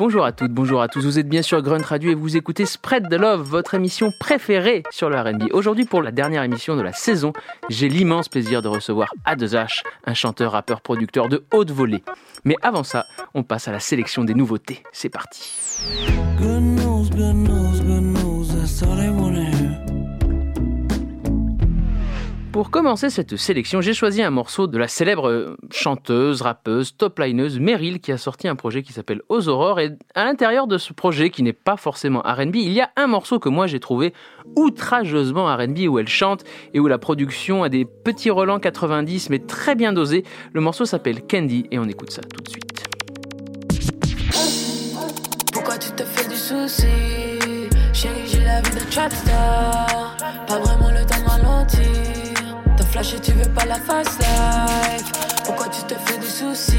Bonjour à toutes, bonjour à tous. Vous êtes bien sur Grunt Radio et vous écoutez Spread the Love, votre émission préférée sur le R&B. Aujourd'hui, pour la dernière émission de la saison, j'ai l'immense plaisir de recevoir A2H, un chanteur, rappeur, producteur de haute volée. Mais avant ça, on passe à la sélection des nouveautés. C'est parti. Pour commencer cette sélection, j'ai choisi un morceau de la célèbre chanteuse, rappeuse, top-lineuse Meryl qui a sorti un projet qui s'appelle Aux Aurores. Et à l'intérieur de ce projet, qui n'est pas forcément RB, il y a un morceau que moi j'ai trouvé outrageusement RB où elle chante et où la production a des petits relents 90 mais très bien dosés. Le morceau s'appelle Candy et on écoute ça tout de suite. Pourquoi tu te fais du souci? Pas vraiment le temps de ralentir. Tu veux pas la fast life. Pourquoi tu te fais du souci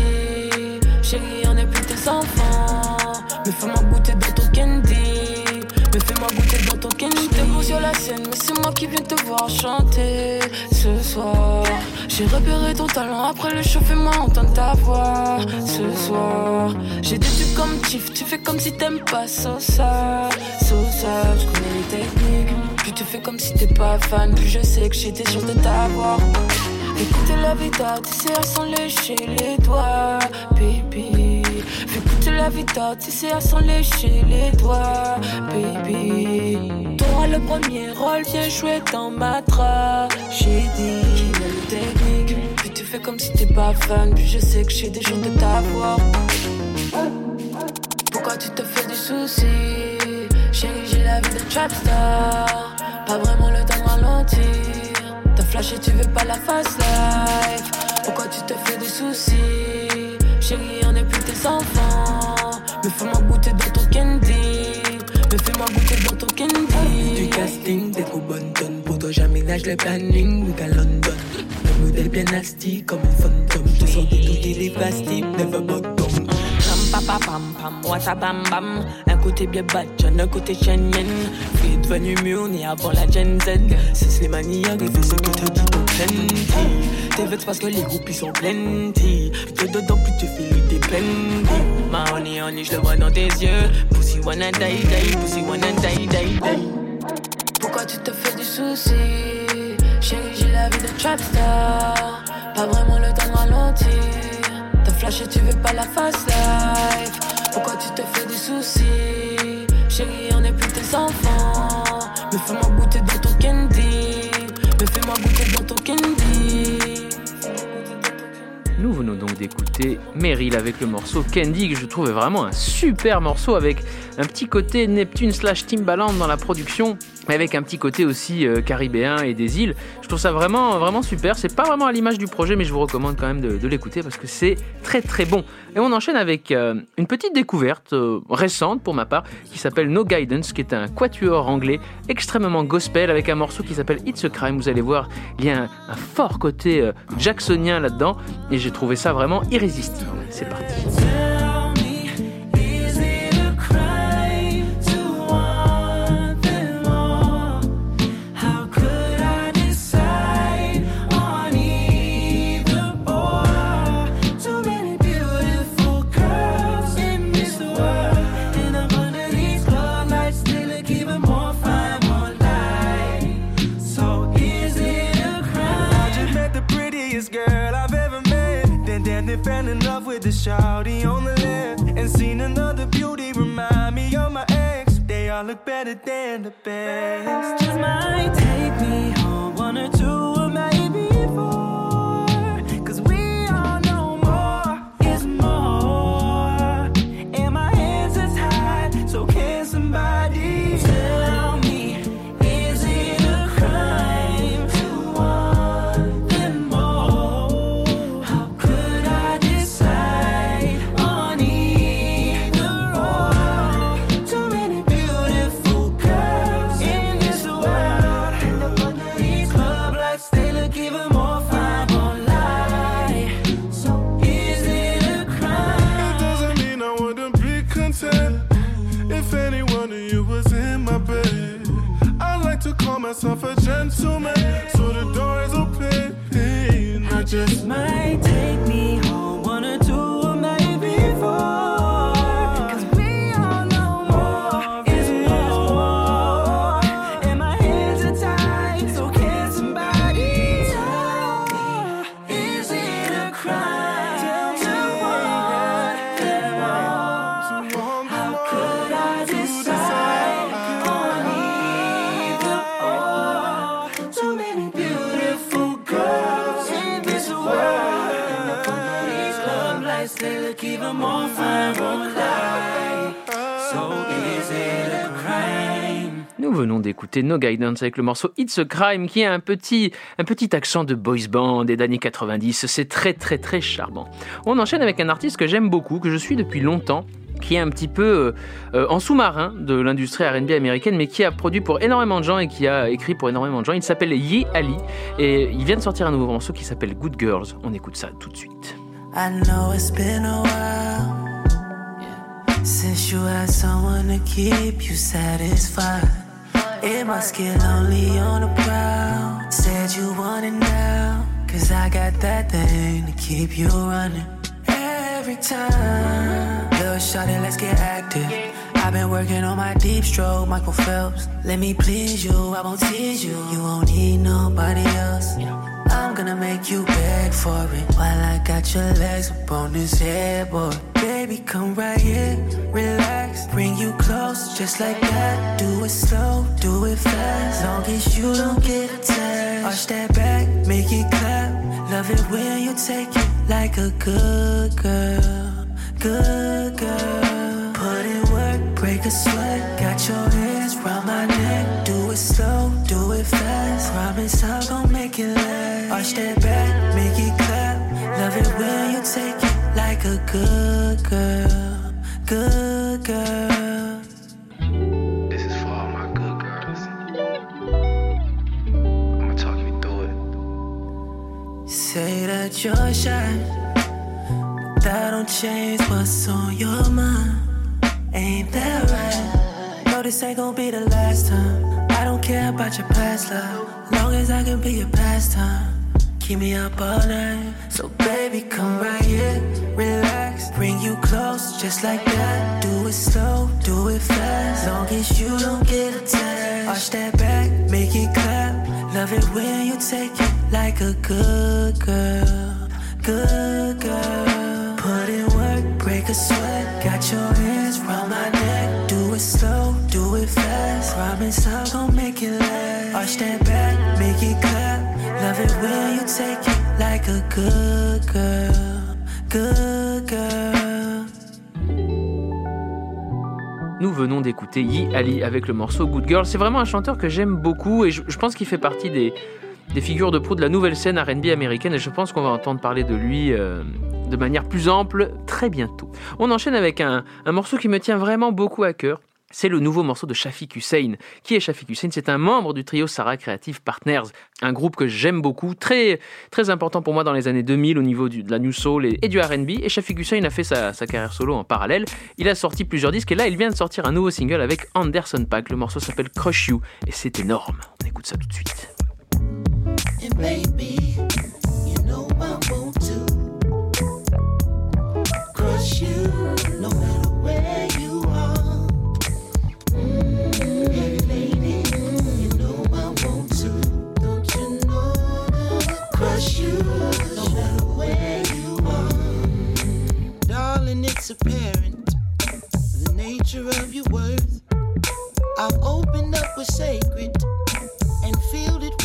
Chérie, on est plus tes enfants. Mais fais-moi goûter dans ton candy. Mais fais-moi goûter dans ton candy. J'étais beau sur la scène, mais c'est moi qui viens te voir chanter ce soir. J'ai repéré ton talent après le show, fais-moi entendre ta voix ce soir. J'ai des trucs comme Tiff, tu fais comme si t'aimes pas Sosa. Sosa, je connais les techniques. Plus tu fais comme si t'es pas fan, plus je sais que j'étais sûr de t'avoir. Écoutez la vida, tu sais s'en lécher les doigts, baby. Fais écouter la vida, tu sais s'en lécher les doigts, baby. T'auras le premier rôle, viens jouer dans ma. Le technique, plus tu fais comme si t'es pas fan, plus je sais que j'ai des jours de t'avoir. Pourquoi tu te fais du souci Chérie, j'ai la vie de trapstar. Pas vraiment le temps de ralentir. T'as flashé, tu veux pas la fast life. Pourquoi tu te fais des soucis? Chérie, on est plus tes enfants. Mais fais-moi goûter dans ton candy. Mais fais-moi goûter dans ton candy. Du casting, t'es trop bonne tonne. Pour toi, j'aménage le planning, week à London. Le modèle bien nasty, comme un fantôme. Te sens détouiller des pastilles, never bottom. Pam pam pam pam, bam. Côté bien John, un côté Chenyen. Fille devenu mûr, né avant la Gen Z. C'est Slimani arrivé, c'est que t'as dit ton plenty. T'es vexé parce que les groupes ils sont plenty. T'es dedans, plus tu fais l'idée plenty. Ma honey, honey, je le vois dans tes yeux. Pussy wanna die, die, pussy wanna die, die, die. Pourquoi tu te fais du souci? Chérie, j'ai la vie de trapstar. Pas vraiment le temps de ralentir. T'as flashé, tu veux pas la fast life. Nous venons donc d'écouter Meryl avec le morceau Candy que je trouve vraiment un super morceau avec un petit côté Neptune slash Timbaland dans la production mais avec un petit côté aussi euh, caribéen et des îles. Je trouve ça vraiment vraiment super. C'est pas vraiment à l'image du projet mais je vous recommande quand même de, l'écouter parce que c'est très très bon. Et on enchaîne avec euh, une petite découverte euh, récente pour ma part qui s'appelle No Guidance qui est un quatuor anglais extrêmement gospel avec un morceau qui s'appelle It's a Crime. Vous allez voir, il y a un, fort côté jacksonien là-dedans et j'ai trouvé ça vraiment irrésistible. C'est parti. Shawty on the left. And seen another beauty remind me of my ex. They all look better than the best. Just might take me home one or two venons d'écouter No Guidance avec le morceau It's a Crime qui a un petit, un petit accent de boys band des années 90. C'est très très très charmant. On enchaîne avec un artiste que j'aime beaucoup, que je suis depuis longtemps qui est un petit peu euh, euh, en sous-marin de l'industrie R&B américaine, mais qui a produit pour énormément de gens et qui a écrit pour énormément de gens. Il s'appelle Ye Ali et il vient de sortir un nouveau morceau qui s'appelle Good Girls. On écoute ça tout de suite. I know it's been a while since you had someone to keep you satisfied. It must get lonely on the prowl. Said you want it now, cause I got that thing to keep you running. Every time, little shawty, let's get active. I've been working on my deep stroke, Michael Phelps. Let me please you, I won't tease you. You won't need nobody else. I'm gonna make you beg for it while I got your legs up on this headboard. Baby, come right here, relax, bring you close, just like that. Do it slow, do it fast, long as you don't get attached. Arch that back, make it clap. Love it when you take it like a good girl, good girl. Put in work, break a sweat, got your hands round my neck. Do it slow, it fast. Promise I'm gon' make it last. Arch that back, make it clap. Love it when you take it like a good girl, good girl. This is for all my good girls. I'ma talk you through it. Say that you're shy, but that don't change what's on your mind. Ain't that right? No, this ain't gonna be the last time. I don't care about your past love, long as I can be your pastime. Keep me up all night. So baby, come right here, relax, bring you close, just like that. Do it slow, do it fast, long as you don't get attached. Arch that back, make it clap. Love it when you take it like a good girl, good girl. Put in work, break a sweat, got your hands round my neck. Do it slow. Nous venons d'écouter Yi Ali avec le morceau Good Girl. C'est vraiment un chanteur que j'aime beaucoup et je, pense qu'il fait partie des, figures de proue de la nouvelle scène RB américaine et je pense qu'on va entendre parler de lui euh, de manière plus ample très bientôt. On enchaîne avec un morceau qui me tient vraiment beaucoup à cœur. C'est le nouveau morceau de Shafiq Hussein. Qui est Shafiq Hussein? C'est un membre du trio Sarah Creative Partners, un groupe que j'aime beaucoup, très, important pour moi dans les années 2000 au niveau de la New Soul et, du RB. Et Shafiq Hussein a fait sa, carrière solo en parallèle. Il a sorti plusieurs disques et là il vient de sortir un nouveau single avec Anderson Paak. Le morceau s'appelle Crush You et c'est énorme. On écoute ça tout de suite. It's apparent the nature of your worth. I've opened up what's sacred and filled it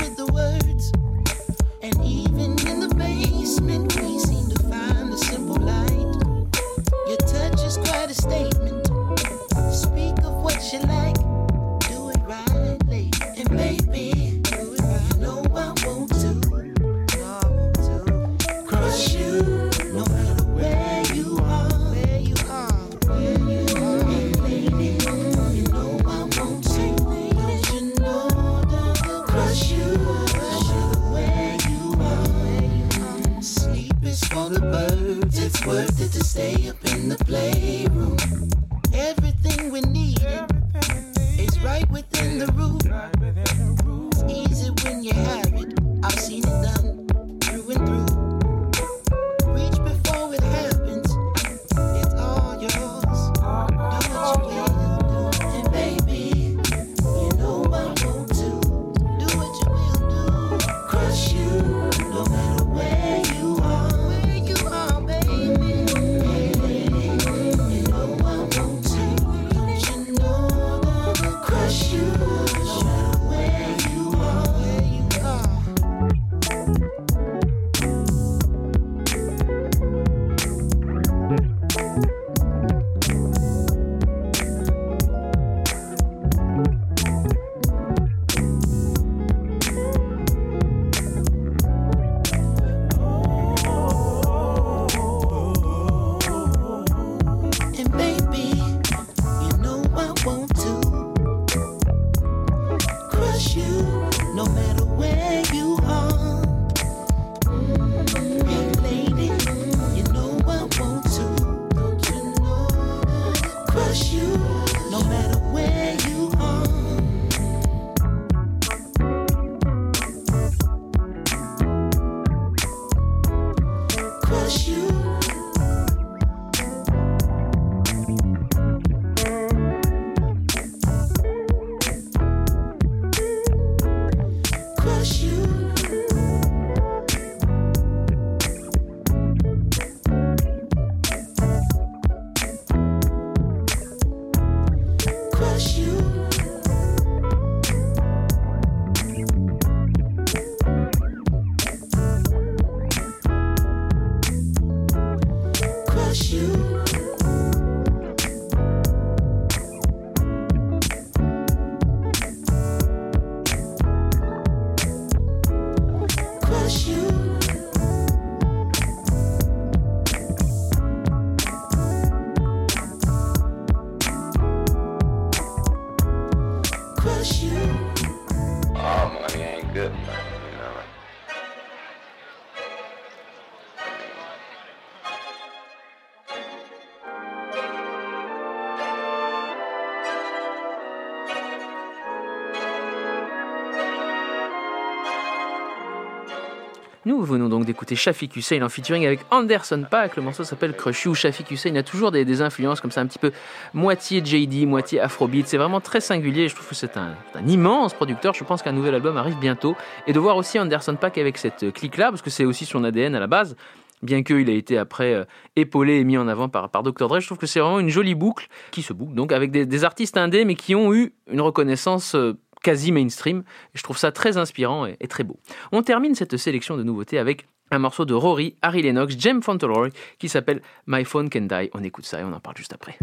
Nous venons donc d'écouter Shafiq Hussein en featuring avec Anderson Paak. Le morceau s'appelle Crush You. Shafiq Hussein a toujours des, influences comme ça, un petit peu moitié JD, moitié Afrobeat. C'est vraiment très singulier. Je trouve que c'est un, immense producteur. Je pense qu'un nouvel album arrive bientôt. Et de voir aussi Anderson Paak avec cette clique-là, parce que c'est aussi son ADN à la base. Bien qu'il ait été après euh, épaulé et mis en avant par, Dr. Dre, je trouve que c'est vraiment une jolie boucle qui se boucle donc avec des, des artistes indés mais qui ont eu une reconnaissance euh, quasi mainstream. Je trouve ça très inspirant et, très beau. On termine cette sélection de nouveautés avec un morceau de Rory, Harry Lennox, Jem Fauntleroy qui s'appelle My Phone Can Die. On écoute ça et on en parle juste après.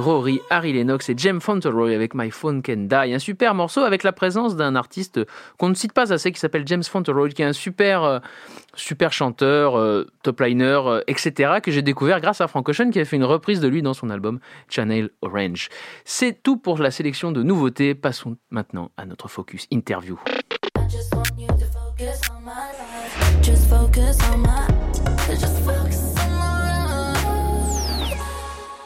Rory, Harry Lennox et Jem Fauntleroy avec My Phone Can Die. Un super morceau avec la présence d'un artiste qu'on ne cite pas assez qui s'appelle James Fauntleroy, qui est un super, euh, super chanteur, euh, top liner, euh, etc. que j'ai découvert grâce à Frank Ocean qui a fait une reprise de lui dans son album Channel Orange. C'est tout pour la sélection de nouveautés. Passons maintenant à notre focus interview.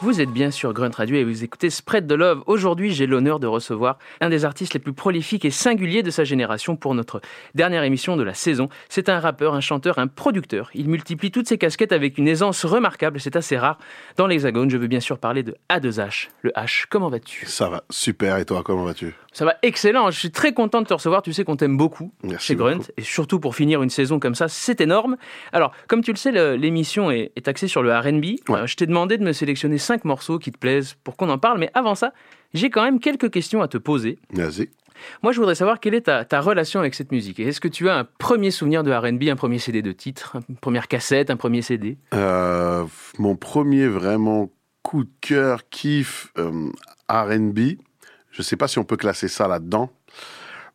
Vous êtes bien sur Grunt Radio et vous écoutez Spread the Love. Aujourd'hui, j'ai l'honneur de recevoir un des artistes les plus prolifiques et singuliers de sa génération pour notre dernière émission de la saison. C'est un rappeur, un chanteur, un producteur. Il multiplie toutes ses casquettes avec une aisance remarquable, c'est assez rare. Dans l'Hexagone, je veux bien sûr parler de A2H. Le H, comment vas-tu? Ça va, super. Et toi, comment vas-tu? Ça va excellent, je suis très content de te recevoir. Tu sais qu'on t'aime beaucoup Merci chez Grunt beaucoup. et surtout pour finir une saison comme ça, c'est énorme. Alors, comme tu le sais, l'émission est, est axée sur le RB. Ouais. Euh, je t'ai demandé de me sélectionner cinq morceaux qui te plaisent pour qu'on en parle, mais avant ça, j'ai quand même quelques questions à te poser. Vas-y. Moi, je voudrais savoir quelle est ta, ta relation avec cette musique. Est-ce que tu as un premier souvenir de RB, un premier CD de titre, une première cassette, un premier CD Euh, mon premier vraiment coup de cœur, kiff euh, R&B. Je sais pas si on peut classer ça là-dedans,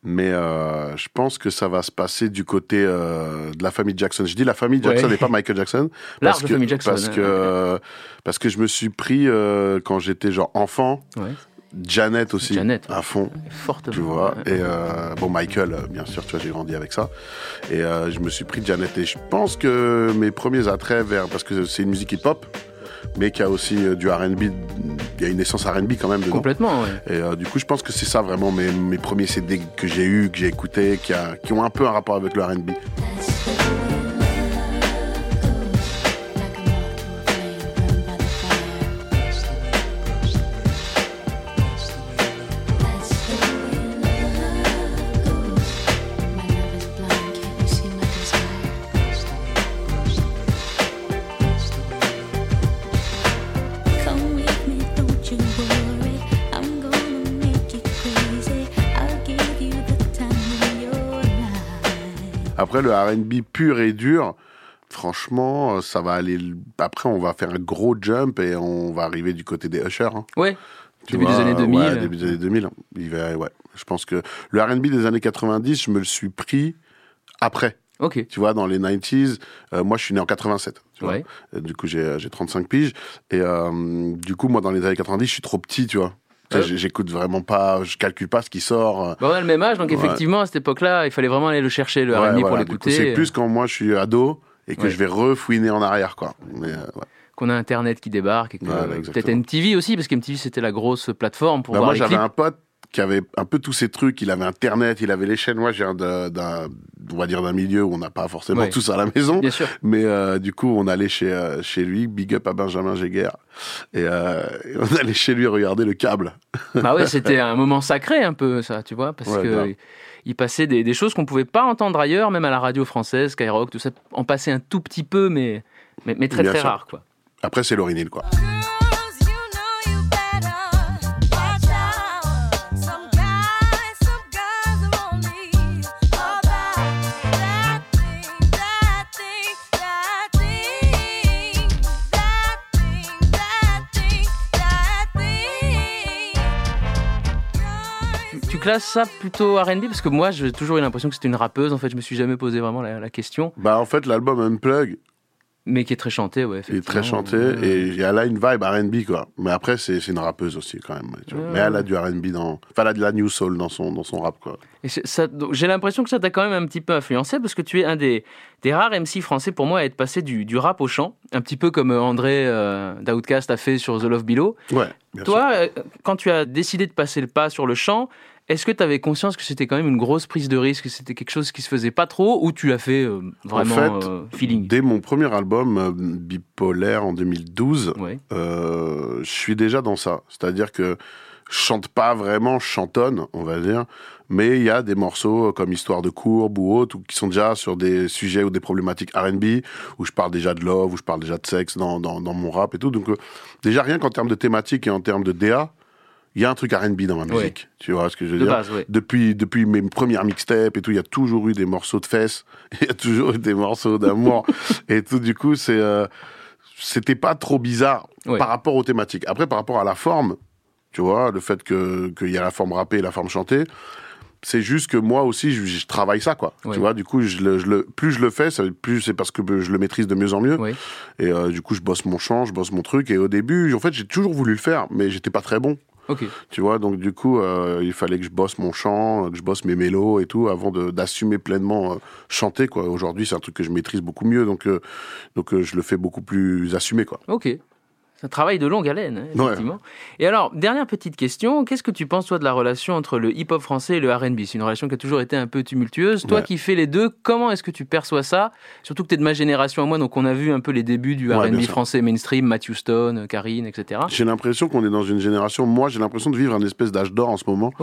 mais euh, je pense que ça va se passer du côté euh, de la famille Jackson. Je dis la famille Jackson Ouais. et pas Michael Jackson. Large parce que, famille Jackson, Parce que, parce que je me suis pris, euh, quand j'étais genre enfant, Ouais. Janet aussi, Janet, ouais. à fond. Fortement. Tu vois, et euh, bon, Michael, euh, bien sûr, tu vois, j'ai grandi avec ça. Et euh, je me suis pris Janet. Et je pense que mes premiers attraits vers. Parce que c'est une musique hip-hop, mais qui a aussi euh, du RB. Il y a une essence RB quand même dedans. Complètement, ouais. Et euh, du coup, je pense que c'est ça vraiment mes, mes premiers CD que j'ai eu, que j'ai écouté, qui, a- qui ont un peu un rapport avec le RB. Le RB pur et dur, franchement, euh, ça va aller. Après, on va faire un gros jump et on va arriver du côté des Usher. hein. Ouais. Tu Début des années 2000. Ouais, début des années 2000. Il va, ouais. Je pense que le R&B des années 90, je me le suis pris après. Ok. Tu vois, dans les 90s, euh, moi je suis né en 87. Tu vois. Ouais. Euh, Du coup, j'ai j'ai 35 piges. Et euh, du coup, moi, dans les années 90, je suis trop petit, tu vois. J'ai- J'écoute vraiment pas, je calcule pas ce qui sort. euh, Bah, on a le même âge, donc Ouais. effectivement, à cette époque-là, il fallait vraiment aller le chercher, le ouais, R&B, pour voilà. L'écouter. C'est plus quand moi je suis ado et que Ouais. je vais refouiner en arrière, quoi. Mais, euh, qu'on a Internet qui débarque, et que peut-être MTV aussi, parce que MTV c'était la grosse plateforme pour Bah, voir moi, les j'avais clips. un pote qui avait un peu tous ces trucs. Il avait Internet, il avait les chaînes. Moi, j'ai un d'un, on va dire d'un milieu où on n'a pas forcément tout ça à la maison. Bien sûr. Mais euh, du coup, on allait chez euh, chez lui, big up à Benjamin Jéguer, et, euh, et on allait chez lui regarder le câble. Bah ouais, c'était un moment sacré un peu ça, tu vois, parce Ouais, que il passait des, des choses qu'on pouvait pas entendre ailleurs, même à la radio française, Skyrock, tout ça, en passait un tout petit peu, mais mais, mais très Bien très sûr. rare quoi. Après, c'est Laurie Neal, quoi. Classes ça plutôt R&B parce que moi j'ai toujours eu l'impression que c'était une rappeuse. En fait, je me suis jamais posé vraiment la, la question, Bah, en fait, l'album Unplug, mais qui est très chantée, ouais. il est très chanté Ouais. et elle a une vibe R&B, quoi. Mais après, c'est une rappeuse aussi, quand même. tu vois. Ouais. Mais elle a du R&B dans, enfin, elle a de la new soul dans son dans son rap, quoi. J'ai l'impression que ça t'a quand même un petit peu influencé parce que tu es un des, des rares MC français pour moi à être passé du, du rap au chant, un petit peu comme euh, André euh, d'Outcast a fait sur The Love Below. Ouais. bien. Toi, euh, quand tu as décidé de passer le pas sur le chant, est-ce que tu avais conscience que c'était quand même une grosse prise de risque, que c'était quelque chose qui se faisait pas trop, ou tu l'as fait euh, vraiment fait, euh, feeling? Dès mon premier album, euh, Bipolaire, en 2012, Ouais. euh, je suis déjà dans ça. C'est-à-dire que je chante pas vraiment, je chantonne, on va dire, mais il y a des morceaux comme Histoire de courbe ou autres, ou qui sont déjà sur des sujets ou des problématiques R&B, où je parle déjà de love, où je parle déjà de sexe dans, dans, dans mon rap et tout. Donc déjà rien qu'en termes de thématique et en termes de DA, il y a un truc R&B dans ma Ouais. musique. Tu vois ce que je veux De dire base, ouais. depuis, depuis mes premières mixtapes et tout, il y a toujours eu des morceaux de fesses, il y a toujours eu des morceaux d'amour et tout. Du coup, c'est, euh, c'était pas trop bizarre Ouais. par rapport aux thématiques. Après, par rapport à la forme, tu vois, le fait que qu'il y a la forme rappée et la forme chantée, c'est juste que moi aussi, je, je travaille ça, quoi. Tu vois, du coup, je le, je le- plus je le fais, plus c'est parce que je le maîtrise de mieux en mieux. Et euh, du coup, je bosse mon chant, je bosse mon truc. Et au début, en fait, j'ai toujours voulu le faire, mais j'étais pas très bon. Tu vois, donc du coup, euh, il fallait que je bosse mon chant, que je bosse mes mélos et tout, avant d'assumer pleinement euh, chanter, quoi. Aujourd'hui, c'est un truc que je maîtrise beaucoup mieux, donc, euh, donc je le fais beaucoup plus assumé, quoi. Ok. C'est un travail de longue haleine, hein, Ouais. effectivement. Et alors, dernière petite question, qu'est-ce que tu penses, toi, de la relation entre le hip-hop français et le R&B C'est une relation qui a toujours été un peu tumultueuse. Toi Ouais. qui fais les deux, comment est-ce que tu perçois ça? Surtout que tu es de ma génération à moi, donc on a vu un peu les débuts du Ouais, R&B français mainstream, Matthew Stone, Karine, etc. J'ai l'impression qu'on est dans une génération, moi j'ai l'impression de vivre un espèce d'âge d'or en ce moment,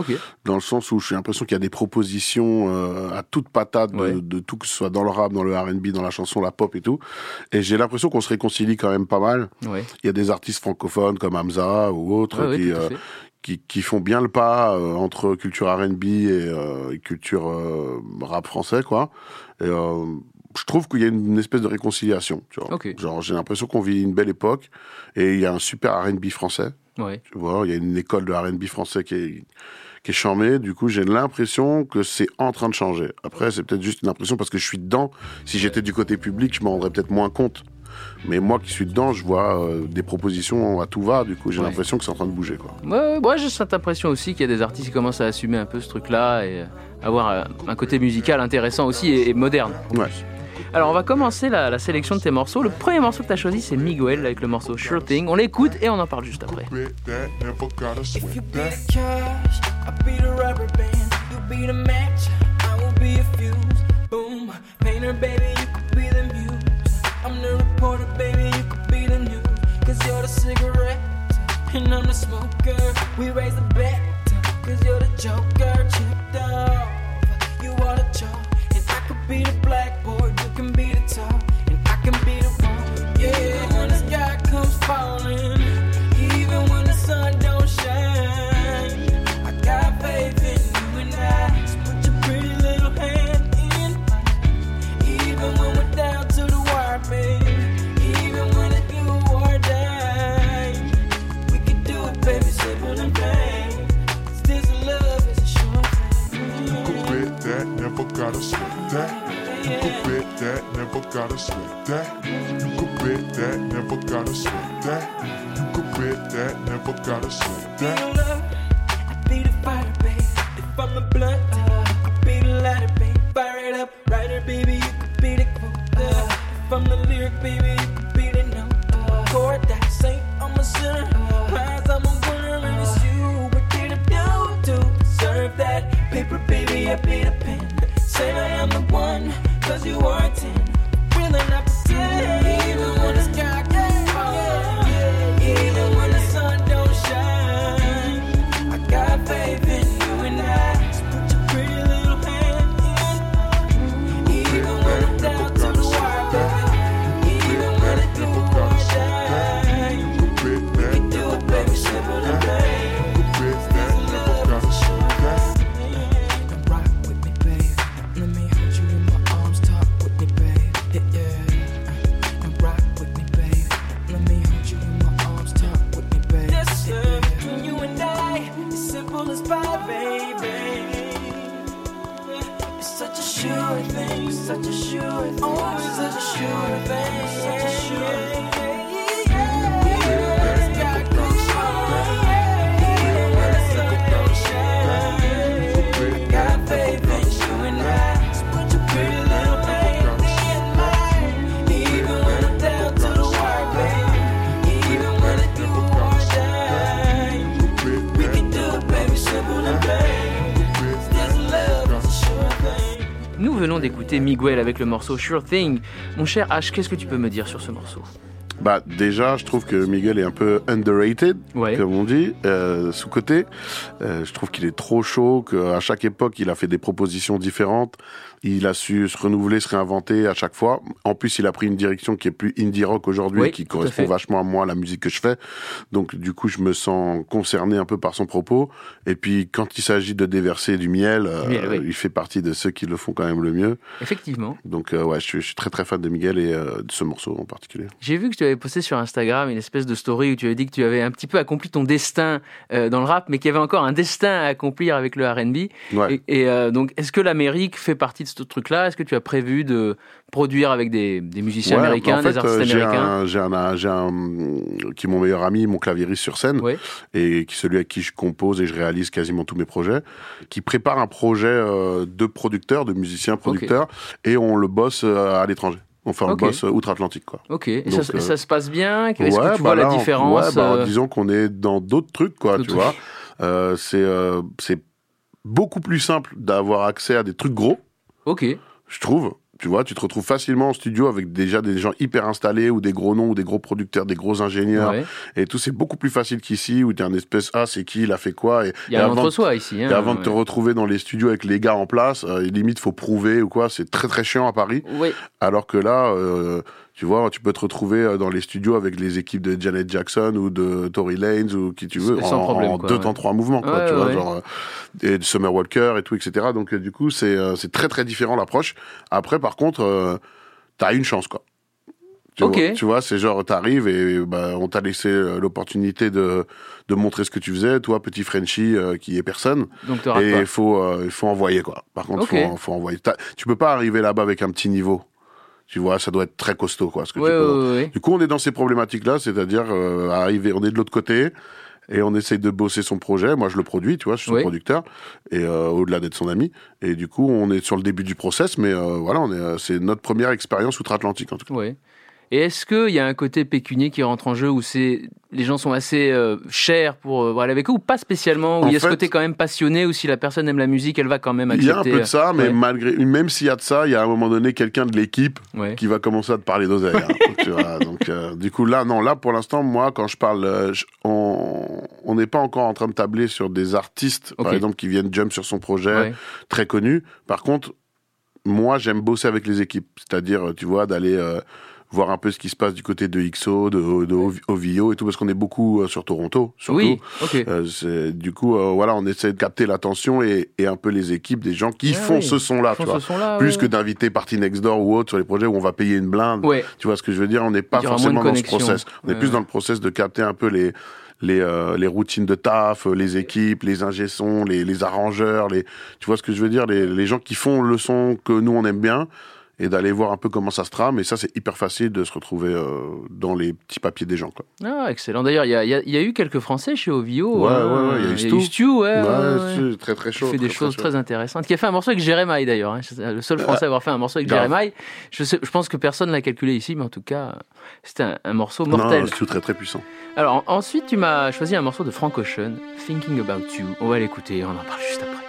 dans le sens où j'ai l'impression qu'il y a des propositions euh, à toute patate de, de tout, que ce soit dans le rap, dans le R&B, dans la chanson, la pop et tout. Et j'ai l'impression qu'on se réconcilie quand même pas mal. Il y a des artistes francophones comme Hamza ou autres Ouais, qui, euh, qui, qui font bien le pas euh, entre culture R&B et, euh, et culture euh, rap français, quoi. Et je trouve qu'il y a une, une espèce de réconciliation, tu vois. Ok. Genre, j'ai l'impression qu'on vit une belle époque et il y a un super R&B français, Ouais. tu vois. Il y a une école de R&B français qui est qui est charmée. Du coup, j'ai l'impression que c'est en train de changer. Après, c'est peut-être juste une impression parce que je suis dedans. Si j'étais du côté public, je m'en rendrais peut-être moins compte. Mais moi qui suis dedans, je vois euh, des propositions à tout va. Du coup, j'ai Ouais. l'impression que c'est en train de bouger, quoi. Ouais, ouais, moi j'ai cette impression aussi qu'il y a des artistes qui commencent à assumer un peu ce truc-là et euh, avoir euh, un côté musical intéressant aussi et, et moderne. Ouais. Alors on va commencer la, la sélection de tes morceaux. Le premier morceau que tu as choisi c'est Miguel avec le morceau Sure Thing. On l'écoute et on en parle juste après. Reporter, baby, you could be the news. Cause you're the cigarette, and I'm the smoker. We raise the bet, cause you're the joker. Chipped off, you are the chalk. And I could be the blackboard, you can be the top. And I can be the one, yeah. When the sky comes falling, never gotta sweat that. You could quit that, never gotta sweat that. You could quit that, never gotta sweat that. You could quit that, never gotta sweat that. I be the fire, baby. If I'm the blunt, you could be the lighter, baby. Fire it up, writer, baby, you could be the quote. Uh, if I'm the lyric, baby, you could be the note. Uh, chord that saint, I'm a sinner. Prize, I'm a winner, you. What did I do to deserve that? Paper, baby, I be the pen. Say I'm the one, cause you are a D'écouter Miguel avec le morceau Sure Thing. Mon cher H, qu'est-ce que tu peux me dire sur ce morceau? Bah déjà, je trouve que Miguel est un peu underrated, Ouais. comme on dit, euh, sous côté. je trouve qu'il est trop chaud, qu'à chaque époque, il a fait des propositions différentes. Il a su se renouveler, se réinventer à chaque fois. En plus, il a pris une direction qui est plus indie rock aujourd'hui, Oui, qui correspond vachement à moi, à la musique que je fais. Donc, du coup, je me sens concerné un peu par son propos. Et puis, quand il s'agit de déverser du miel, euh, miel, oui. il fait partie de ceux qui le font quand même le mieux. Effectivement. Donc, euh, ouais, je suis, je suis très très fan de Miguel et euh, de ce morceau en particulier. J'ai vu que tu avais posté sur Instagram une espèce de story où tu avais dit que tu avais un petit peu accompli ton destin dans le rap, mais qu'il y avait encore un destin à accomplir avec le R&B. Ouais. Et, et, donc, est-ce que l'Amérique fait partie de ce truc-là Est-ce que tu as prévu de produire avec des, des musiciens Ouais, américains, en fait, des artistes euh, j'ai américains un, j'ai un, j'ai un, euh, qui est mon meilleur ami, mon clavieriste sur scène, Ouais. et qui est celui avec qui je compose et je réalise quasiment tous mes projets, qui prépare un projet euh, de producteur, de musicien producteur, et on le bosse euh, à l'étranger. Enfin, on Ok. le bosse outre-Atlantique, quoi. Ok, et Donc, ça, euh, ça se passe bien? Est-ce que tu Ouais, vois bah la on- différence ouais, bah, euh, Disons qu'on est dans d'autres trucs, quoi, tu trucs. vois. C'est euh, c'est beaucoup plus simple d'avoir accès à des trucs gros, Ok, je trouve. Tu vois, tu te retrouves facilement en studio avec déjà des gens hyper installés ou des gros noms ou des gros producteurs, des gros ingénieurs ouais. et tout. C'est beaucoup plus facile qu'ici où t'es un espèce ah c'est qui, il a fait quoi et, il y a et un avant, entre-soi ici. hein, et avant de te ouais. retrouver dans les studios avec les gars en place, euh, limite faut prouver ou quoi. C'est très très chiant à Paris. Oui, Alors que là, euh, tu vois, tu peux te retrouver euh, dans les studios avec les équipes de Janet Jackson ou de Tory Lanez ou qui tu veux, Sans en, problème, en quoi, deux ouais. temps, trois mouvements, quoi, Ouais, tu vois, genre, euh, et de Summer Walker et tout, etc. Donc, euh, du coup, c'est c'est très très différent l'approche. Après, par contre, euh, t'as une chance, quoi. Tu vois, tu vois, c'est genre, t'arrives et bah, on t'a laissé l'opportunité de, de montrer ce que tu faisais, toi, petit Frenchie euh, qui est personne. donc Et il faut, euh, il faut envoyer, quoi. Par contre, Ok. faut, faut envoyer. Tu peux pas arriver là-bas avec un petit niveau. Tu vois, ça doit être très costaud, quoi. Ce que tu peux- ouais, ouais, ouais. Du coup, on est dans ces problématiques-là, c'est-à-dire euh, arriver, on est de l'autre côté et on essaye de bosser son projet. Moi, je le produis, tu vois, je suis son Oui. producteur et euh, au-delà d'être son ami. Et du coup, on est sur le début du process, mais euh, voilà, on est, euh, c'est notre première expérience outre-Atlantique en tout cas. Ouais. Et est-ce qu'il y a un côté pécunier qui rentre en jeu où c'est les gens sont assez euh, chers pour euh, voir avec eux ou pas spécialement? Où En il y a ce fait- côté quand même passionné où si la personne aime la musique elle va quand même Il accepter. y a un peu de ça, mais ouais. malgré, même s'il y a de ça, il y a à un moment donné quelqu'un de l'équipe Ouais. qui va commencer à te parler d'oseille. hein. Donc, euh, du coup, là, non, là, pour l'instant, moi, quand je parle, euh, je- on on n'est pas encore en train de tabler sur des artistes, par exemple, qui viennent jump sur son projet, Ouais. très connus. Par contre, moi, j'aime bosser avec les équipes, c'est-à-dire, tu vois, d'aller euh, voir un peu ce qui se passe du côté de XO, de, de OVO et tout, parce qu'on est beaucoup euh, sur Toronto, surtout. Oui, ok. Euh, du coup, euh, voilà, on essaie de capter l'attention et, et un peu les équipes des gens qui Ah font oui. ce son-là, tu vois. ce son-là, Plus ouais, que d'inviter Party Next Door ou autre sur les projets où on va payer une blinde. Ouais. Tu vois ce que je veux dire? On n'est pas forcément dans ce process. On est plus dans le process de capter un peu les les, euh, les routines de taf, euh, les équipes, les ingé-sons, les, les arrangeurs, les tu vois ce que je veux dire? Les, les gens qui font le son que nous on aime bien et d'aller voir un peu comment ça se trame. Et ça, c'est hyper facile de se retrouver euh, dans les petits papiers des gens. Quoi. Ah, excellent. D'ailleurs, il y a, il y a- il y a eu quelques Français chez OVO. Ouais, hein. ouais, ouais, il y a eu Stu. Stu, ouais, très très chaud. Qui fait des très, choses très intéressantes. Qui a fait un morceau avec Jérémy d'ailleurs. hein. C'est le seul Français à avoir fait un morceau avec. Jérémy. Je, sais- je pense que personne l'a calculé ici, mais en tout cas, c'était un, un morceau Non, mortel. c'est tout très très puissant. Alors en- ensuite, tu m'as choisi un morceau de Frank Ocean, Thinking About You. On va l'écouter, on en parle juste après.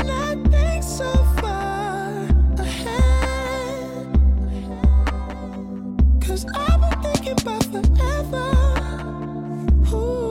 Cause I've been thinking about forever. Ooh.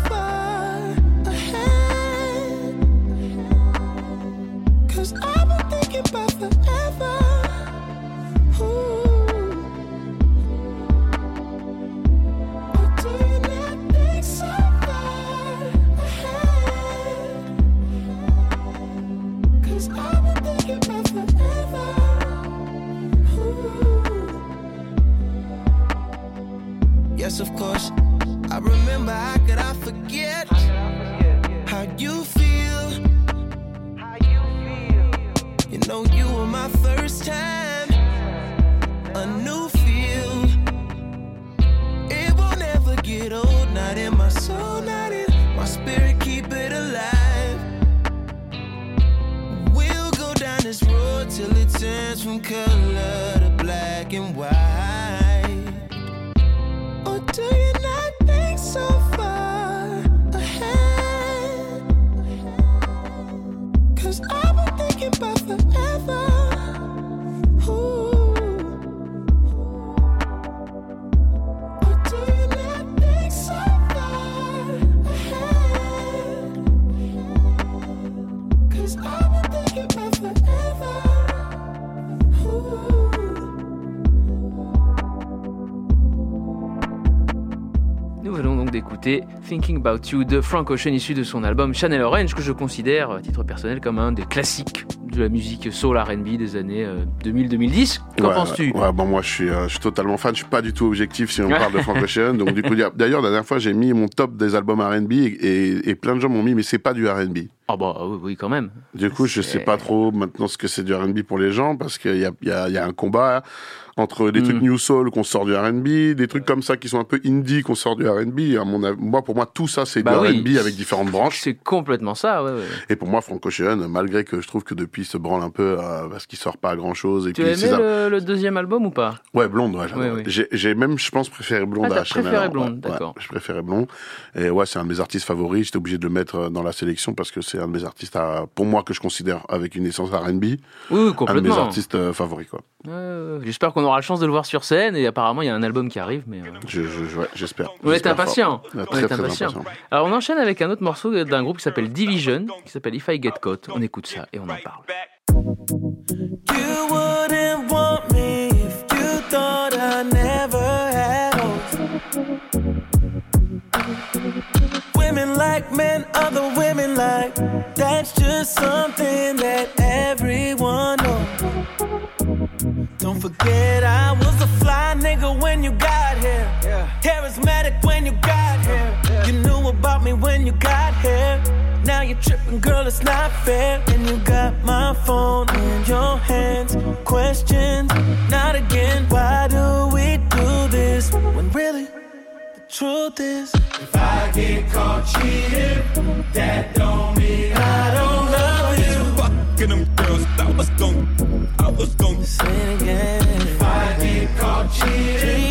Yes, of course. I remember how could I forget my first time, a new feel. It will never get old, not in my soul, not in my spirit. Keep it alive. We'll go down this road till it turns from color to black and white. About You de Frank Ocean issu de son album Chanel Orange que je considère à titre personnel comme un des classiques de la musique soul R&B des années euh, 2000-2010. Qu'en Ouais, penses-tu ouais, bon, moi, je suis, euh, je suis totalement fan. Je suis pas du tout objectif si on parle de Frank Ocean. Donc, du coup, d'ailleurs, la dernière fois, j'ai mis mon top des albums R&B et, et, et plein de gens m'ont mis, mais c'est pas du R&B. Ah bah oui, oui, quand même. Du coup, je sais pas trop maintenant ce que c'est du R&B pour les gens parce qu'il y a, y, a, y a un combat entre des Mm. trucs New Soul qu'on sort du R&B, des trucs comme ça qui sont un peu indie qu'on sort du R&B. Moi, pour moi, tout ça, c'est Bah du oui. R&B avec différentes branches. C'est complètement ça, ouais, ouais. Et pour moi, Frank Ocean, malgré que je trouve que depuis, il se branle un peu euh, parce qu'il sort pas grand chose. Et Tu puis le, deuxième album ou pas Ouais, blonde, ouais, j'adore. Oui, oui. J'ai- J'ai même, je pense, préféré blonde Ah, à Chanel. préféré Blonde, ouais, d'accord. je préférais blonde. Et ouais, c'est un de mes artistes favoris. J'étais obligé de le mettre euh, dans la sélection parce que c'est un de mes artistes, à, pour moi, que je considère avec une essence R&B. Oui, oui, Un de mes complètement. artistes euh, favoris, quoi. J'espère qu'on aura la chance de le voir sur scène et apparemment il y a un album qui arrive. Mais euh, Je, je- ouais, j'espère. on est impatient. On est Très, impatient. impatient. Alors on enchaîne avec un autre morceau d'un groupe qui s'appelle Division, qui s'appelle If I Get Caught. On écoute ça et on en parle. Something that everyone knows. Don't forget I was a fly nigga when you got here. Charismatic when you got here. You knew about me when you got here. Now you're tripping, girl, it's not fair. And you got my phone in your hands. Questions, not again. Why do we do this when really the truth is? If I get caught cheating, that don't say it again. If I get caught cheating,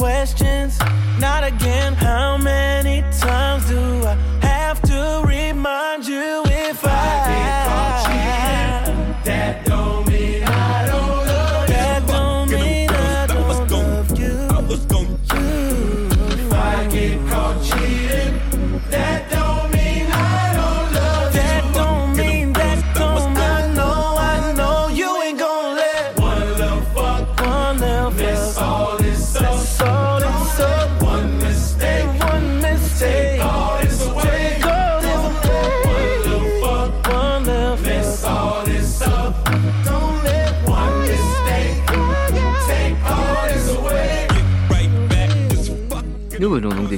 Questions, not again. How many times do I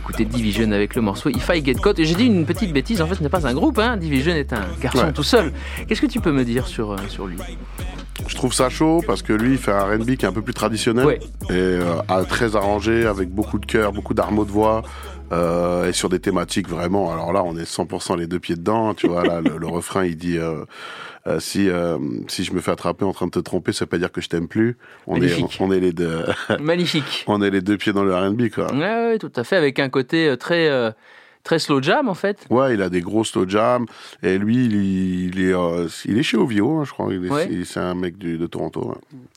d'écouter Division avec le morceau If I Get Caught. Et j'ai dit une petite bêtise, en fait, ce n'est pas un groupe, hein. Division est un garçon Ouais. tout seul. Qu'est-ce que tu peux me dire sur, euh, sur lui? Je trouve ça chaud parce que lui, il fait un R&B qui est un peu plus traditionnel Ouais. et euh, très arrangé avec beaucoup de cœur, beaucoup d'armeaux de voix euh, et sur des thématiques vraiment. Alors là, on est 100% les deux pieds dedans. Tu vois, là, le, le refrain, il dit euh, euh, si euh, si je me fais attraper en train de te tromper, ça veut pas dire que je t'aime plus. On est on est les deux Magnifique. on est les deux pieds dans le R&B quoi. Ouais, ouais, tout à fait, avec un côté euh, très, euh, très slow jam, en fait. Ouais, il a des gros slow jams et lui, il, il est euh, il est chez Ovio, hein, je crois. Il est- Ouais. C'est un mec du, de Toronto.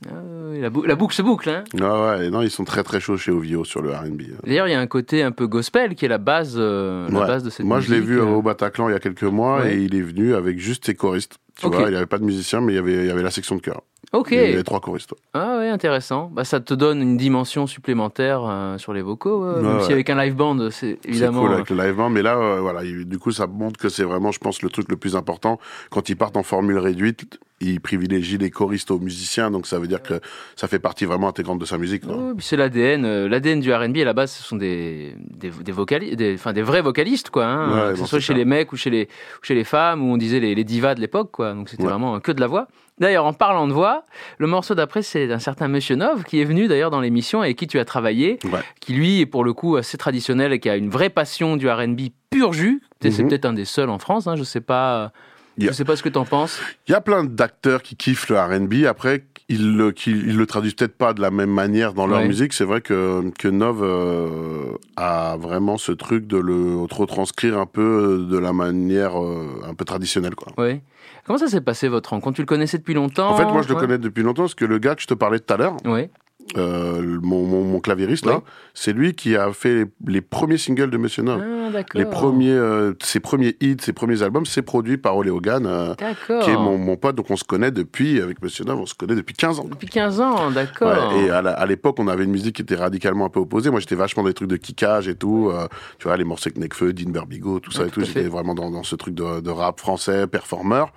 Ah, la, bou- la boucle se boucle, hein. Ouais, ouais, non, ils sont très très chauds chez Ovio sur le R&B. D'ailleurs, il y a un côté un peu gospel qui est la base, euh, la base de cette Moi, je l'ai vu au Bataclan il y a quelques mois Ouais. et il est venu avec juste ses choristes. Tu Ok. vois, il n'y avait pas de musicien, mais il y avait, il y avait la section de chœur. Ok. Il y avait trois choristes. ouais. Ah ouais, intéressant. Bah, ça te donne une dimension supplémentaire euh, sur les vocaux, euh, même si avec un live band, c'est C'est évidemment. cool avec le live band, mais là, euh, voilà, il- du coup, ça montre que c'est vraiment, je pense, le truc le plus important. Quand ils partent en formule réduite, ils privilégient les choristes aux musiciens, donc ça veut dire que ça fait partie vraiment intégrante de sa musique. Oui, c'est l'ADN. euh, L'ADN du R&B à la base, ce sont des des, des, vocali- des, enfin, des vrais vocalistes, quoi. hein, Ouais, que ce soit chez ça. les mecs ou chez les ou chez les femmes, où on disait les, les divas de l'époque, quoi. Donc c'était Ouais. vraiment que de la voix. D'ailleurs, en parlant de voix, le morceau d'après, c'est d'un certain Monsieur Nov qui est venu d'ailleurs dans l'émission et avec qui tu as travaillé, Ouais. qui lui est pour le coup assez traditionnel et qui a une vraie passion du R&B pur jus. C'est c'est Mhm. peut-être un des seuls en France. Hein, je sais pas. Je sais pas ce que t'en penses. Il y a plein d'acteurs qui kiffent le R&B. Après, ils le, qui- ils le traduisent peut-être pas de la même manière dans leur Ouais. musique. C'est vrai que, que Nov euh, a vraiment ce truc de le retranscrire un peu de la manière euh, un peu traditionnelle. Quoi. Ouais. Comment ça s'est passé votre rencontre? Tu le connaissais depuis longtemps En fait, moi, je le connais depuis longtemps parce que le gars que je te parlais tout à l'heure, Ouais. Euh, mon, mon, mon clavieriste, là, c'est lui qui a fait les, les premiers singles de Monsieur Nov. Ah, les premiers, euh, ses premiers hits, ses premiers albums, c'est produit par Ole Hogan, euh, qui est mon, mon pote. Donc on se connaît depuis, avec Monsieur Nov, on se connaît depuis 15 ans. Depuis 15 ans, d'accord. Ouais, et à l'époque, on avait une musique qui était radicalement un peu opposée. Moi, j'étais vachement dans les trucs de kickage et tout. euh, tu vois, les morceaux avec Nekfeu, Dean Berbigo, tout ça et tout tout. J'étais vraiment dans, dans ce truc de, de rap français, performeur.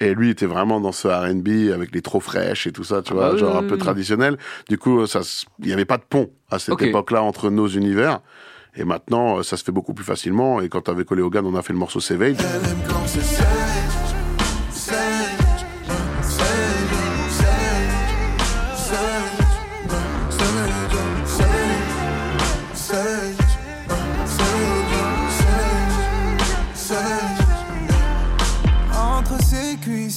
Et lui était vraiment dans ce R&B avec les trop fraîches et tout ça, tu Ah vois, bah genre oui, un peu oui. traditionnel. Du coup, ça, il n'y avait pas de pont à cette époque-là entre nos univers. Et maintenant, euh, ça se fait beaucoup plus facilement. Et quand avec Ole Hogan, on a fait le morceau Savage.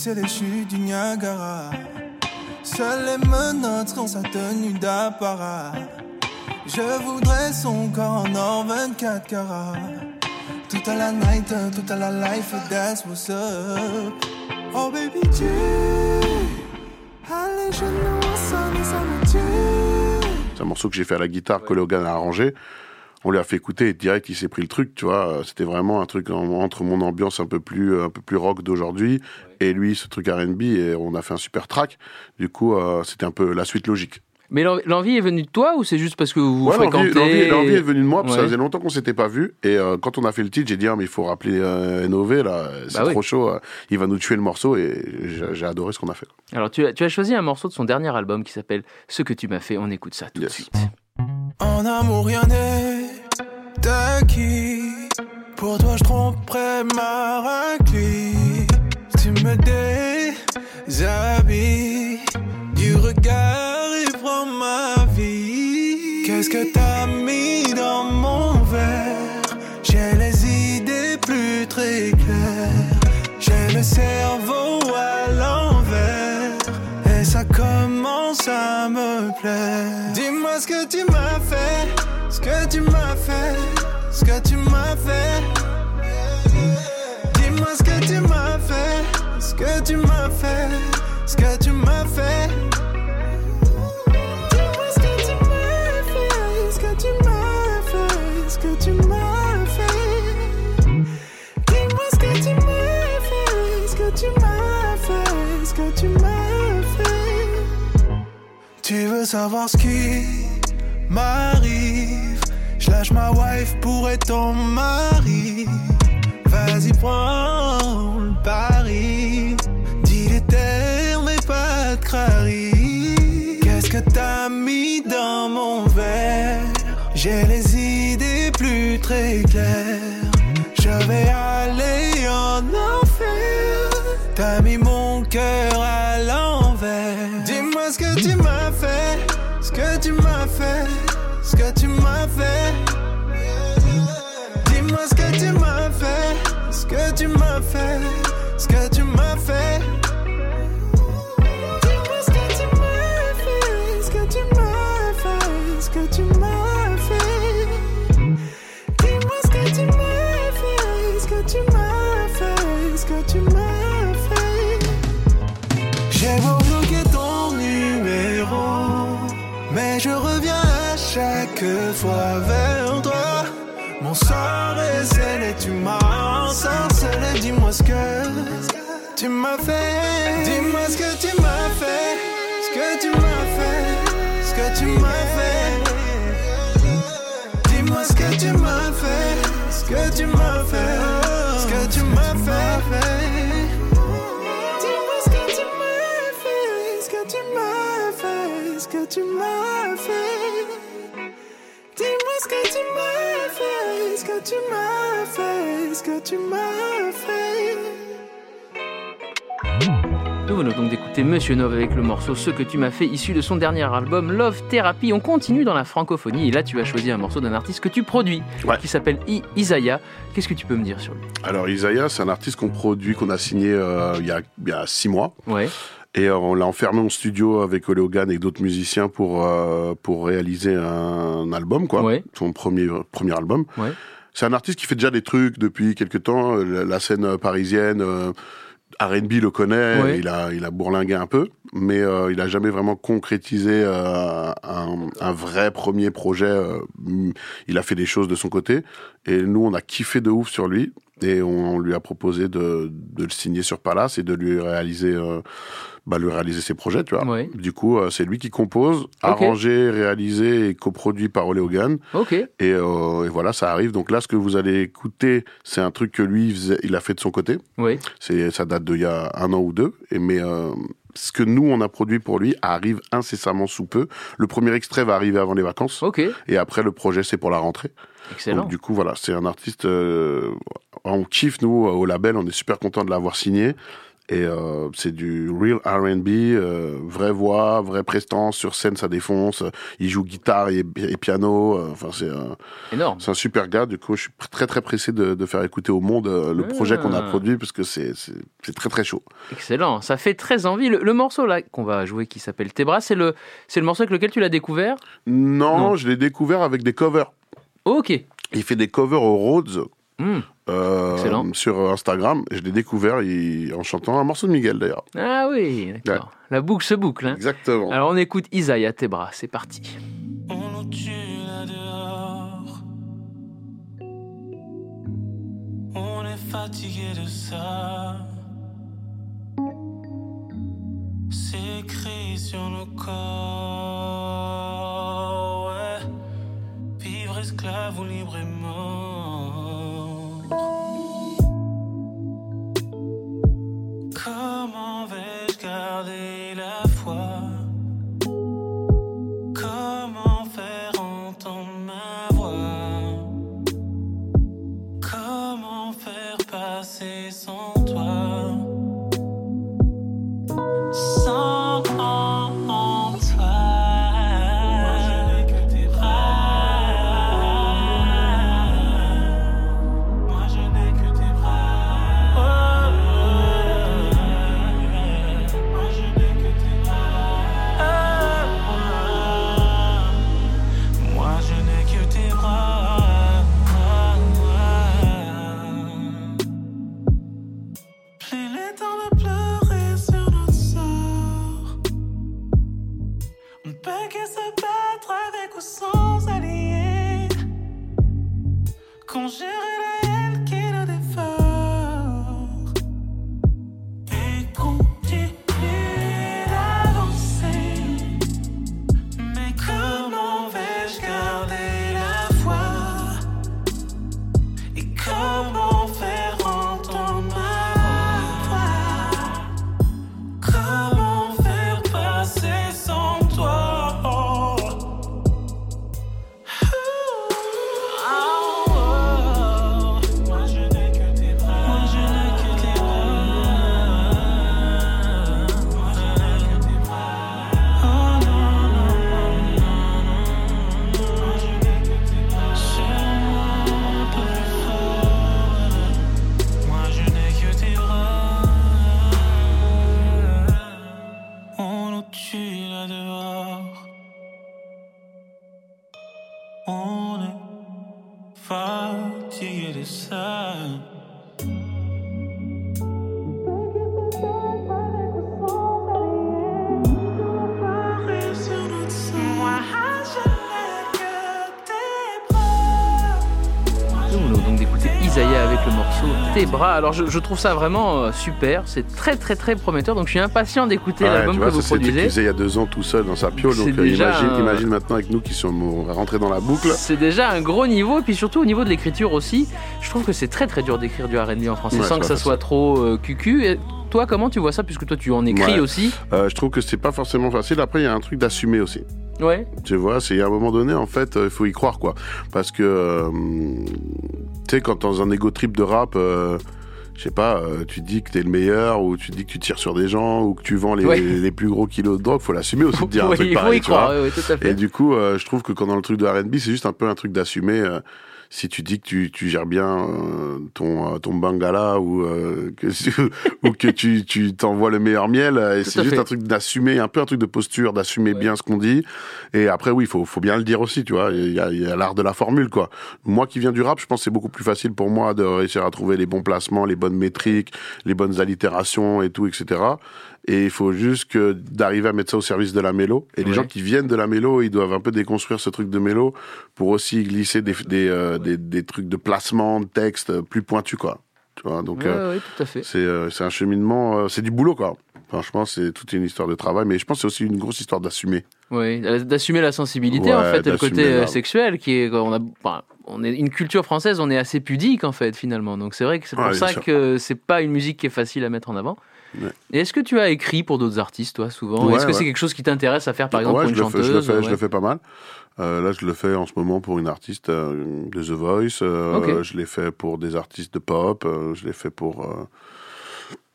Et les chutes du Niagara. Seules les menottes sont sa tenue d'apparat. Je voudrais son corps en or 24 carats. Toute à la night, toute à la life, that's what's up. Oh baby, tu. Allez, je nous ensemble ça me tue. C'est un morceau que j'ai fait à la guitare, que Logan a arrangé. On lui a fait écouter et direct il s'est pris le truc, tu vois. Euh, C'était vraiment un truc en- entre mon ambiance un peu plus euh, un peu plus rock d'aujourd'hui et lui ce truc R&B et on a fait un super track. Du coup, euh, c'était un peu la suite logique. Mais l'en- l'envie est venue de toi ou c'est juste parce que vous Ouais, l'envie- fréquentez l'envie est venue de moi parce que ça faisait longtemps qu'on s'était pas vu et euh, quand on a fait le titre, j'ai dit ah, mais il faut rappeler euh, NOV là, c'est Bah oui. trop chaud, euh, il va nous tuer le morceau et j'ai j'ai adoré ce qu'on a fait. Alors tu as, tu as choisi un morceau de son dernier album qui s'appelle Ce que tu m'as fait. On écoute ça tout de suite. En amour, rien n'est acquis. Pour toi, je tromperais ma raclée. Tu me déshabilles du regard et prends ma vie. Qu'est-ce que t'as mis dans mon verre? J'ai les idées plus très claires. J'ai le cerveau à l'envers. Et ça commence à me plaire. Dis-moi ce que tu m'as fait, ce que tu m'as fait, ce que tu m'as fait. Dis-moi ce que tu m'as fait, ce que tu m'as fait, ce que tu m'as fait. Dis-moi ce que tu m'as fait, ce que tu m'as fait, ce que tu m'as fait. Dis-moi ce que tu m'as fait, ce que tu m'as fait, ce que tu m'as fait. Tu veux savoir ce qui m'arrive? Lâche ma wife pour être ton mari. Vas-y, prends le pari. Dis les termes et pas de crari. Qu'est-ce que t'as mis dans mon verre? J'ai les idées devenu très clair. Chaque fois vers toi. Mon sort est scellé, tu m'as ensorcelé. Dis-moi ce que tu m'as fait. Dis-moi ce que tu m'as fait. Ce que tu m'as fait. Ce que tu m'as fait. Dis-moi ce que tu m'as fait. Ce que tu m'as fait. Que tu m'as fait, ce que tu m'as fait. Nous venons donc d'écouter Monsieur Nov avec le morceau Ce que tu m'as fait, issu de son dernier album Love Therapy. On continue dans la francophonie et là tu as choisi un morceau d'un artiste que tu produis, qui s'appelle I- Isaiah. Qu'est-ce que tu peux me dire sur lui? Alors Isaiah, c'est un artiste qu'on produit, qu'on a signé euh, il, y a, il y a six mois. Ouais. Et euh, on l'a enfermé en studio avec Ole Hogan et d'autres musiciens pour euh, pour réaliser un album, quoi. Son premier premier album. Ouais. C'est un artiste qui fait déjà des trucs depuis quelques temps. La, la scène euh, parisienne, euh, R&B le connaît. Ouais. Il a il a bourlingué un peu, mais euh, il a jamais vraiment concrétisé euh, un, un vrai premier projet. euh, il a fait des choses de son côté, et nous on a kiffé de ouf sur lui. Et on, on lui a proposé de, de le signer sur Palace et de lui réaliser, euh, bah, lui réaliser ses projets, tu vois. Ouais. Du coup, euh, c'est lui qui compose, arrangé, réalisé et coproduit par Ole Hogan. Ok. Et, euh, et voilà, ça arrive. Donc là, ce que vous allez écouter, c'est un truc que lui, il, faisait- il a fait de son côté. Oui. C'est, ça date d'il y a un an ou deux. Et mais ce que nous on a produit pour lui arrive incessamment sous peu. Le premier extrait va arriver avant les vacances. Ok. Et après, le projet, c'est pour la rentrée. Excellent. Donc, du coup, voilà, c'est un artiste. euh, on kiffe nous au label. On est super content de l'avoir signé. Et euh, c'est du real R&B, euh, vraie voix, vraie prestance sur scène, ça défonce. Il joue guitare et, et piano. euh, Enfin, c'est un, Énorme. c'est un super gars. Du coup, je suis très très pressé de, de faire écouter au monde euh, le projet qu'on a Ah. produit parce que c'est c'est c'est très très chaud. Excellent, ça fait très envie. Le, le morceau là qu'on va jouer qui s'appelle Tes bras, c'est le, c'est le morceau avec lequel tu l'as découvert? Non, je l'ai découvert avec des covers. Ok. Il fait des covers au Rhodes. Hmm. euh, sur Instagram, je l'ai découvert il- en chantant un morceau de Miguel d'ailleurs. Ah oui, d'accord. La boucle se boucle. hein. Exactement. Alors on écoute Isaiah Tes bras, c'est parti. On nous tue là dehors. On est fatigué de ça. C'est écrit sur nos corps. Esclave ou libre et mort. Comment vais-je garder Alors je, je trouve ça vraiment euh, super, c'est très très très prometteur. Donc je suis impatient d'écouter Ouais, l'album que vous produisez. faisait il y a deux ans tout seul dans sa piole. Donc euh, déjà imagine, un- imagine maintenant avec nous qui sommes rentrés dans la boucle. C'est déjà un gros niveau, et puis surtout au niveau de l'écriture aussi. Je trouve que c'est très très dur d'écrire du RB en français Ouais, sans que ça soit trop euh, cucu. Et toi, comment tu vois ça, puisque toi tu en écris Ouais. aussi? Euh, je trouve que c'est pas forcément facile. Après, il y a un truc d'assumer aussi. Ouais. Tu vois, c'est à un moment donné, en fait, il faut y croire, quoi. Parce que, euh, tu sais, quand dans un ego trip de rap, euh, je sais pas, euh, tu dis que t'es le meilleur, ou tu dis que tu tires sur des gens, ou que tu vends les, Ouais. les plus gros kilos de drogue, faut l'assumer aussi de dire un truc pareil, y tu vois. croire, oui, oui, tout à fait. Et du coup, euh, je trouve que quand dans le truc de R&B, c'est juste un peu un truc d'assumer. euh, si tu dis que tu, tu gères bien euh, ton euh, ton bangala ou euh, que ou que tu tu t'envoies le meilleur miel, euh, et c'est juste fait. un truc d'assumer, un peu un truc de posture, d'assumer bien ce qu'on dit. Et après, oui, faut faut bien le dire aussi, tu vois. Il y a, il y a l'art de la formule, quoi. Moi qui viens du rap, je pense que c'est beaucoup plus facile pour moi de réussir à trouver les bons placements, les bonnes métriques, les bonnes allitérations et tout, etc. Et il faut juste que d'arriver à mettre ça au service de la mélo. Et les gens qui viennent de la mélo, ils doivent un peu déconstruire ce truc de mélo pour aussi glisser des, des, euh, des, des trucs de placement, de texte plus pointus, quoi. Tu vois, donc Ouais, euh, c'est euh, un cheminement, euh, c'est du boulot, quoi. Franchement, c'est toute une histoire de travail, mais je pense que c'est aussi une grosse histoire d'assumer. Oui, d'assumer la sensibilité en fait, et le côté euh, sexuel qui est, on a, enfin, on est une culture française, on est assez pudique en fait finalement. Donc c'est vrai que c'est pour Ouais, ça que c'est pas une musique qui est facile à mettre en avant. Ouais. Est-ce que tu as écrit pour d'autres artistes toi souvent Ouais, Est-ce que c'est quelque chose qui t'intéresse à faire par exemple pour une je, le fais, chanteuse je, le fais, je le fais pas mal. Euh, là, je le fais en ce moment pour une artiste euh, de The Voice. euh. Je l'ai fait pour des artistes de pop. je l'ai fait pour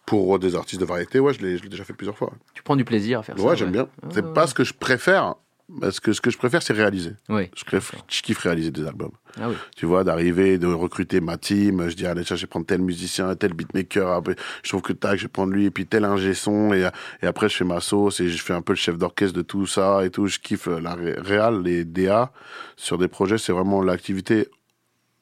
pour des artistes de variété. Ouais, je l'ai déjà fait plusieurs fois. Tu prends du plaisir à faire ça Ouais, j'aime bien. C'est pas ce que je préfère. Parce que ce que je préfère, c'est réaliser. Oui. Je, kiffe, je kiffe réaliser des albums. Ah oui. Tu vois, d'arriver, de recruter ma team. Je dis, allez, tiens, je vais prendre tel musicien, tel beatmaker. Après, je trouve que tac, je vais prendre lui, et puis tel ingé son. Et, et après, je fais ma sauce et je fais un peu le chef d'orchestre de tout ça et tout. Je kiffe la ré- réal, les DA sur des projets. C'est vraiment l'activité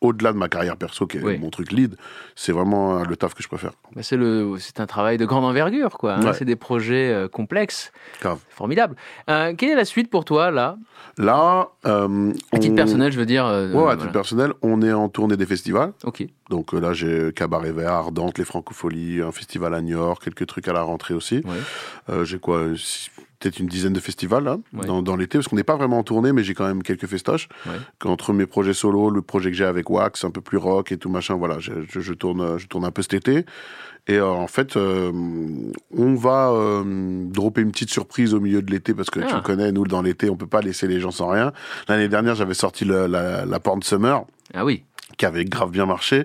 au-delà de ma carrière perso, qui est Oui. mon truc lead. C'est vraiment euh, le taf que je préfère. Bah, c'est le, c'est un travail de grande envergure quoi. hein. Ouais. C'est des projets euh, complexes, Grave. formidable. Euh, quelle est la suite pour toi là? Là, euh, À titre on- personnel, je veux dire. euh, Ouais, à voilà. titre personnel, on est en tournée des festivals. Ok. Donc là, j'ai Cabaret Vert, Ardente, les Francopholies, un festival à Niort, quelques trucs à la rentrée aussi. Ouais. J'ai quoi six- Peut-être une dizaine de festivals là, Ouais. dans, dans l'été, parce qu'on n'est pas vraiment en tournée, mais j'ai quand même quelques festoches. Ouais. Entre mes projets solo, le projet que j'ai avec Wax, un peu plus rock et tout machin, voilà, je, je, je tourne, je tourne un peu cet été. Et euh, en fait, euh, on va euh, dropper une petite surprise au milieu de l'été parce que tu Ah. me connais, nous dans l'été, on peut pas laisser les gens sans rien. L'année dernière, j'avais sorti le- la, la Porn Summer Ah oui. Qui avait grave bien marché.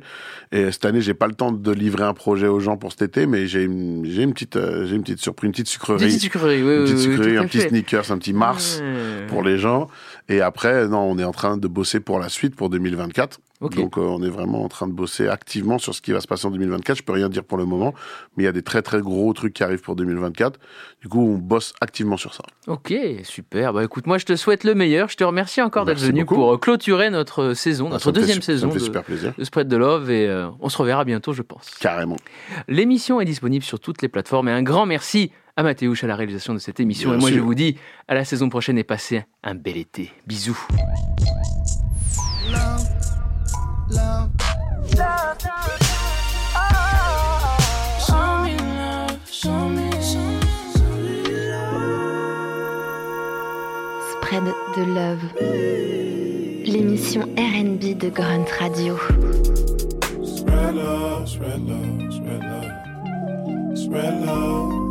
Et cette année, j'ai pas le temps de livrer un projet aux gens pour cet été, mais j'ai une, j'ai une petite, euh, j'ai une petite surprise, une petite sucrerie, Petite sucrerie, oui, une petite oui, oui, sucrerie, un petit fait. sneakers, un petit Mars pour les gens. Et après, non, on est en train de bosser pour la suite pour 2024. Ok. Donc, euh, on est vraiment en train de bosser activement sur ce qui va se passer en 2024. Je peux rien dire pour le moment, mais il y a des très très gros trucs qui arrivent pour 2024. Du coup, on bosse activement sur ça. Ok, super. Bah écoute, moi je te souhaite le meilleur. Je te remercie encore d'être venu beaucoup. pour euh, clôturer notre saison, Ah, notre fait deuxième me saison fait de, de Spread de Love et euh, on se reverra bientôt, je pense. Carrément. L'émission est disponible sur toutes les plateformes et un grand merci à Mathéouche à la réalisation de cette émission. Bien et moi je vous dis à la saison prochaine et passez un bel été. Bisous. love. Love, Spread de Love. L'émission RB de Grunt Radio. Spread love, spread love, spread love, spread love.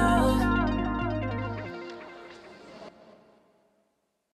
love.